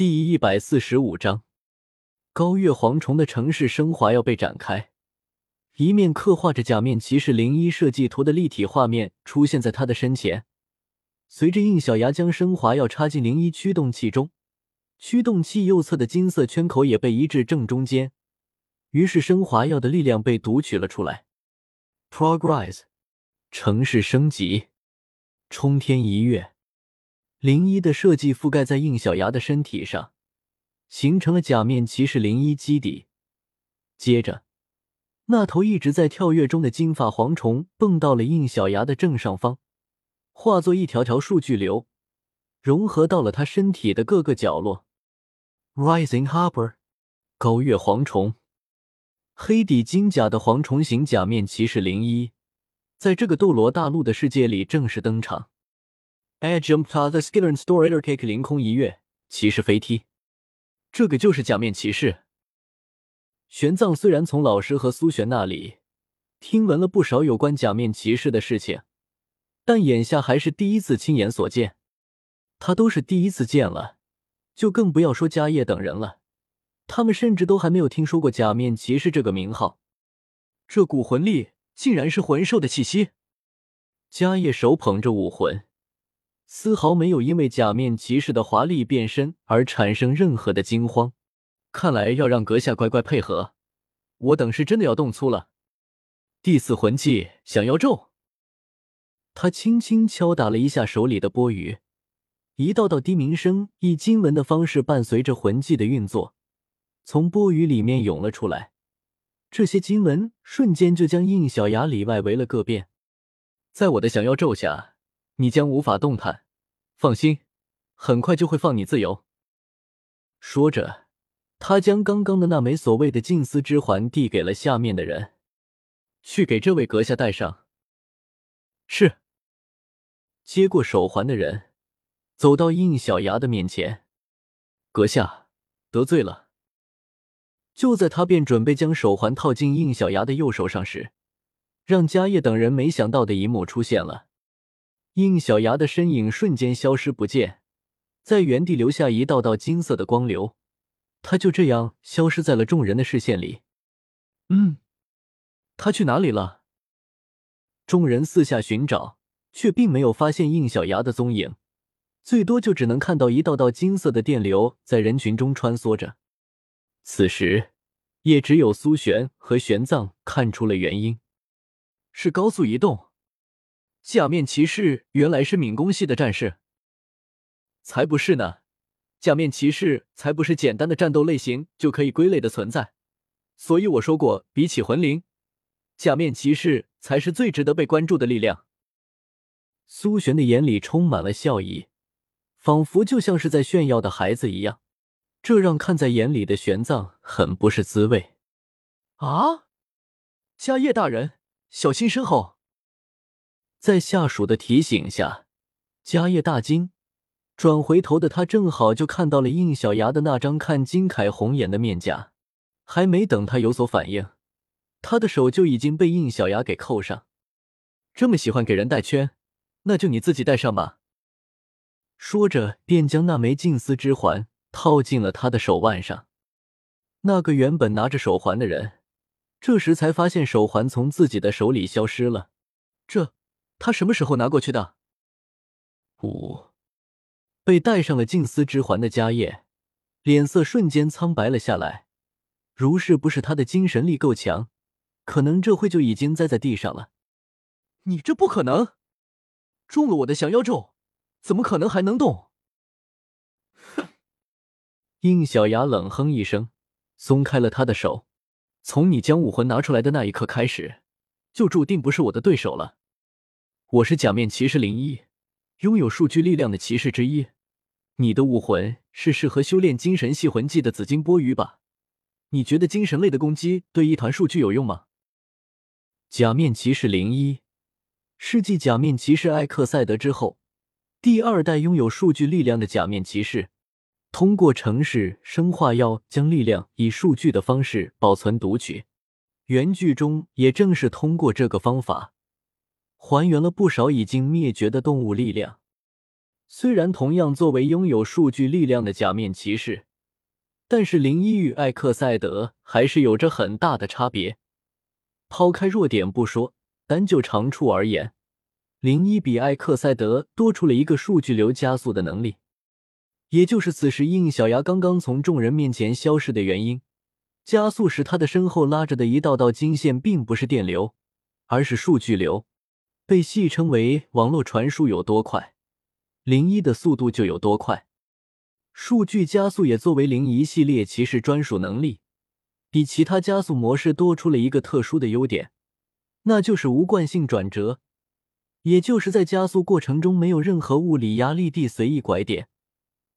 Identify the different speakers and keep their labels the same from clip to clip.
Speaker 1: 第一百四十五章，高月蝗虫的城市升华要被展开。一面刻画着假面骑士零一设计图的立体画面出现在他的身前。随着应小牙将升华药插进零一驱动器中，驱动器右侧的金色圈口也被移至正中间。于是升华药的力量被读取了出来。Progress，城市升级，冲天一跃。零一的设计覆盖在应小牙的身体上，形成了假面骑士零一基底。接着，那头一直在跳跃中的金发蝗虫蹦到了应小牙的正上方，化作一条条数据流，融合到了他身体的各个角落。Rising Harbor，高月蝗虫，黑底金甲的蝗虫型假面骑士零一，在这个斗罗大陆的世界里正式登场。I jump to the skiller and storer cake，凌空一跃，骑士飞踢。这个就是假面骑士。玄奘虽然从老师和苏璇那里听闻了不少有关假面骑士的事情，但眼下还是第一次亲眼所见。他都是第一次见了，就更不要说迦叶等人了。他们甚至都还没有听说过假面骑士这个名号。这股魂力竟然是魂兽的气息。迦叶手捧着武魂。丝毫没有因为假面骑士的华丽变身而产生任何的惊慌。看来要让阁下乖乖配合，我等是真的要动粗了。第四魂技降妖咒。他轻轻敲打了一下手里的钵盂，一道道低鸣声以经文的方式伴随着魂技的运作，从钵盂里面涌了出来。这些经文瞬间就将应小牙里外围了个遍。在我的降妖咒下。你将无法动弹，放心，很快就会放你自由。说着，他将刚刚的那枚所谓的静思之环递给了下面的人，去给这位阁下戴上。是。接过手环的人走到应小牙的面前，阁下得罪了。就在他便准备将手环套进应小牙的右手上时，让迦叶等人没想到的一幕出现了。应小牙的身影瞬间消失不见，在原地留下一道道金色的光流，他就这样消失在了众人的视线里。嗯，他去哪里了？众人四下寻找，却并没有发现应小牙的踪影，最多就只能看到一道道金色的电流在人群中穿梭着。此时，也只有苏璇和玄奘看出了原因，是高速移动。假面骑士原来是敏攻系的战士，才不是呢！假面骑士才不是简单的战斗类型就可以归类的存在，所以我说过，比起魂灵，假面骑士才是最值得被关注的力量。苏璇的眼里充满了笑意，仿佛就像是在炫耀的孩子一样，这让看在眼里的玄奘很不是滋味。啊！迦叶大人，小心身后！在下属的提醒下，迦叶大惊，转回头的他正好就看到了应小牙的那张看金凯红眼的面颊。还没等他有所反应，他的手就已经被应小牙给扣上。这么喜欢给人戴圈，那就你自己戴上吧。说着，便将那枚静思之环套进了他的手腕上。那个原本拿着手环的人，这时才发现手环从自己的手里消失了。这。他什么时候拿过去的？五，被戴上了静思之环的迦叶，脸色瞬间苍白了下来。如是不是他的精神力够强，可能这会就已经栽在地上了。你这不可能，中了我的降妖咒，怎么可能还能动？哼！应小牙冷哼一声，松开了他的手。从你将武魂拿出来的那一刻开始，就注定不是我的对手了。我是假面骑士零一，拥有数据力量的骑士之一。你的武魂是适合修炼精神系魂技的紫金钵盂吧？你觉得精神类的攻击对一团数据有用吗？假面骑士零一，是继假面骑士艾克赛德之后，第二代拥有数据力量的假面骑士。通过城市生化药将力量以数据的方式保存读取，原剧中也正是通过这个方法。还原了不少已经灭绝的动物力量。虽然同样作为拥有数据力量的假面骑士，但是林一与艾克赛德还是有着很大的差别。抛开弱点不说，单就长处而言，林一比艾克赛德多出了一个数据流加速的能力，也就是此时应小牙刚刚从众人面前消失的原因。加速时，他的身后拉着的一道道金线，并不是电流，而是数据流，被戏称为网络传输有多快。零一的速度就有多快，数据加速也作为零一系列骑士专属能力，比其他加速模式多出了一个特殊的优点，那就是无惯性转折，也就是在加速过程中没有任何物理压力地随意拐点，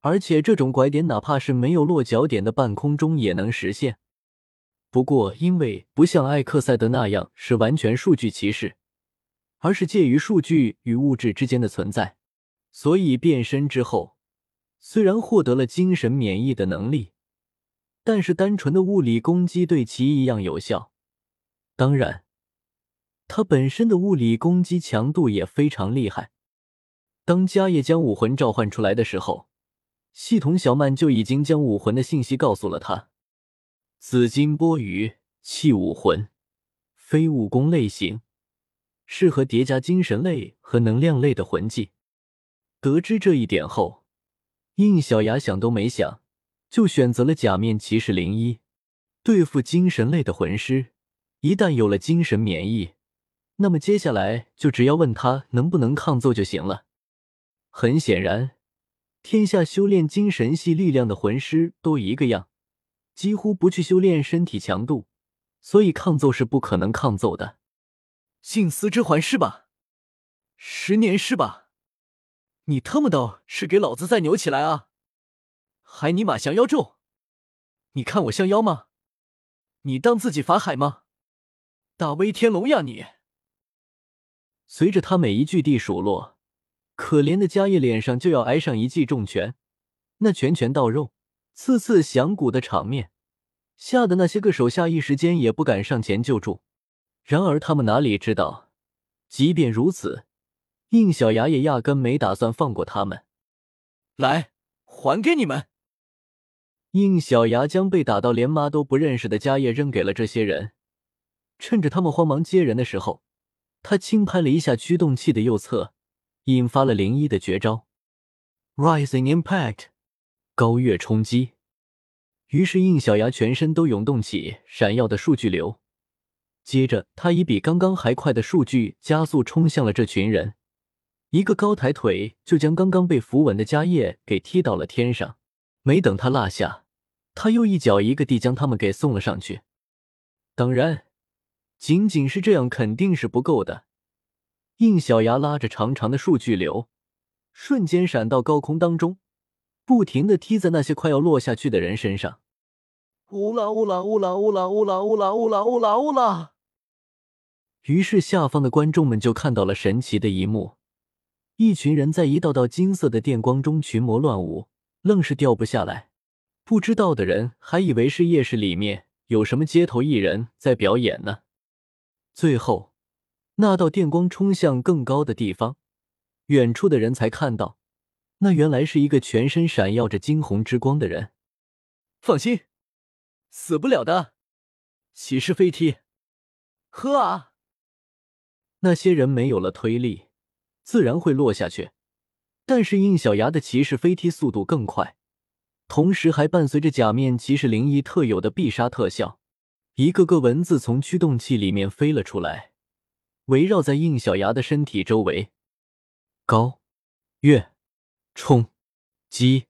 Speaker 1: 而且这种拐点哪怕是没有落脚点的半空中也能实现。不过，因为不像艾克赛德那样是完全数据骑士，而是介于数据与物质之间的存在。所以变身之后，虽然获得了精神免疫的能力，但是单纯的物理攻击对其一样有效。当然，他本身的物理攻击强度也非常厉害。当迦叶将武魂召唤出来的时候，系统小曼就已经将武魂的信息告诉了他：紫金波鱼，器武魂，非武功类型，适合叠加精神类和能量类的魂技。得知这一点后，应小牙想都没想，就选择了假面骑士零一。对付精神类的魂师，一旦有了精神免疫，那么接下来就只要问他能不能抗揍就行了。很显然，天下修炼精神系力量的魂师都一个样，几乎不去修炼身体强度，所以抗揍是不可能抗揍的。
Speaker 2: 静思之环是吧？十年是吧？你特么的是给老子再扭起来啊！还尼玛降妖咒？你看我像妖吗？你当自己法海吗？大威天龙呀你！
Speaker 1: 随着他每一句地数落，可怜的迦叶脸上就要挨上一记重拳，那拳拳到肉，次次响骨的场面，吓得那些个手下一时间也不敢上前救助。然而他们哪里知道，即便如此。应小牙也压根没打算放过他们，
Speaker 2: 来还给你们！
Speaker 1: 应小牙将被打到连妈都不认识的家业扔给了这些人，趁着他们慌忙接人的时候，他轻拍了一下驱动器的右侧，引发了零一的绝招 Rising Impact 高跃冲击。于是应小牙全身都涌动起闪耀的数据流，接着他以比刚刚还快的数据加速冲向了这群人。一个高抬腿就将刚刚被扶稳的迦叶给踢到了天上，没等他落下，他又一脚一个地将他们给送了上去。当然，仅仅是这样肯定是不够的。应小牙拉着长长的数据流，瞬间闪到高空当中，不停的踢在那些快要落下去的人身上。
Speaker 2: 乌拉乌拉乌拉乌拉乌拉乌拉乌拉乌拉乌拉！
Speaker 1: 于是下方的观众们就看到了神奇的一幕。一群人在一道道金色的电光中群魔乱舞，愣是掉不下来。不知道的人还以为是夜市里面有什么街头艺人在表演呢。最后，那道电光冲向更高的地方，远处的人才看到，那原来是一个全身闪耀着惊鸿之光的人。
Speaker 2: 放心，死不了的，骑士飞踢，呵啊！
Speaker 1: 那些人没有了推力。自然会落下去，但是应小牙的骑士飞踢速度更快，同时还伴随着假面骑士灵异特有的必杀特效，一个个文字从驱动器里面飞了出来，围绕在应小牙的身体周围。高、跃、冲、击，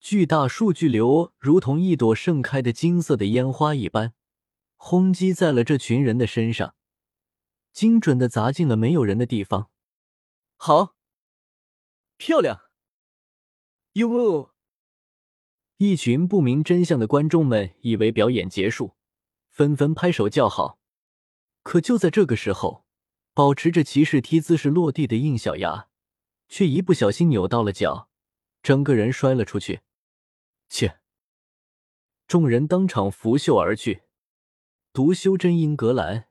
Speaker 1: 巨大数据流如同一朵盛开的金色的烟花一般，轰击在了这群人的身上，精准的砸进了没有人的地方。
Speaker 2: 好，漂亮！哟，
Speaker 1: 一群不明真相的观众们以为表演结束，纷纷拍手叫好。可就在这个时候，保持着骑士踢姿势落地的应小牙，却一不小心扭到了脚，整个人摔了出去。切！众人当场拂袖而去。独修真英格兰，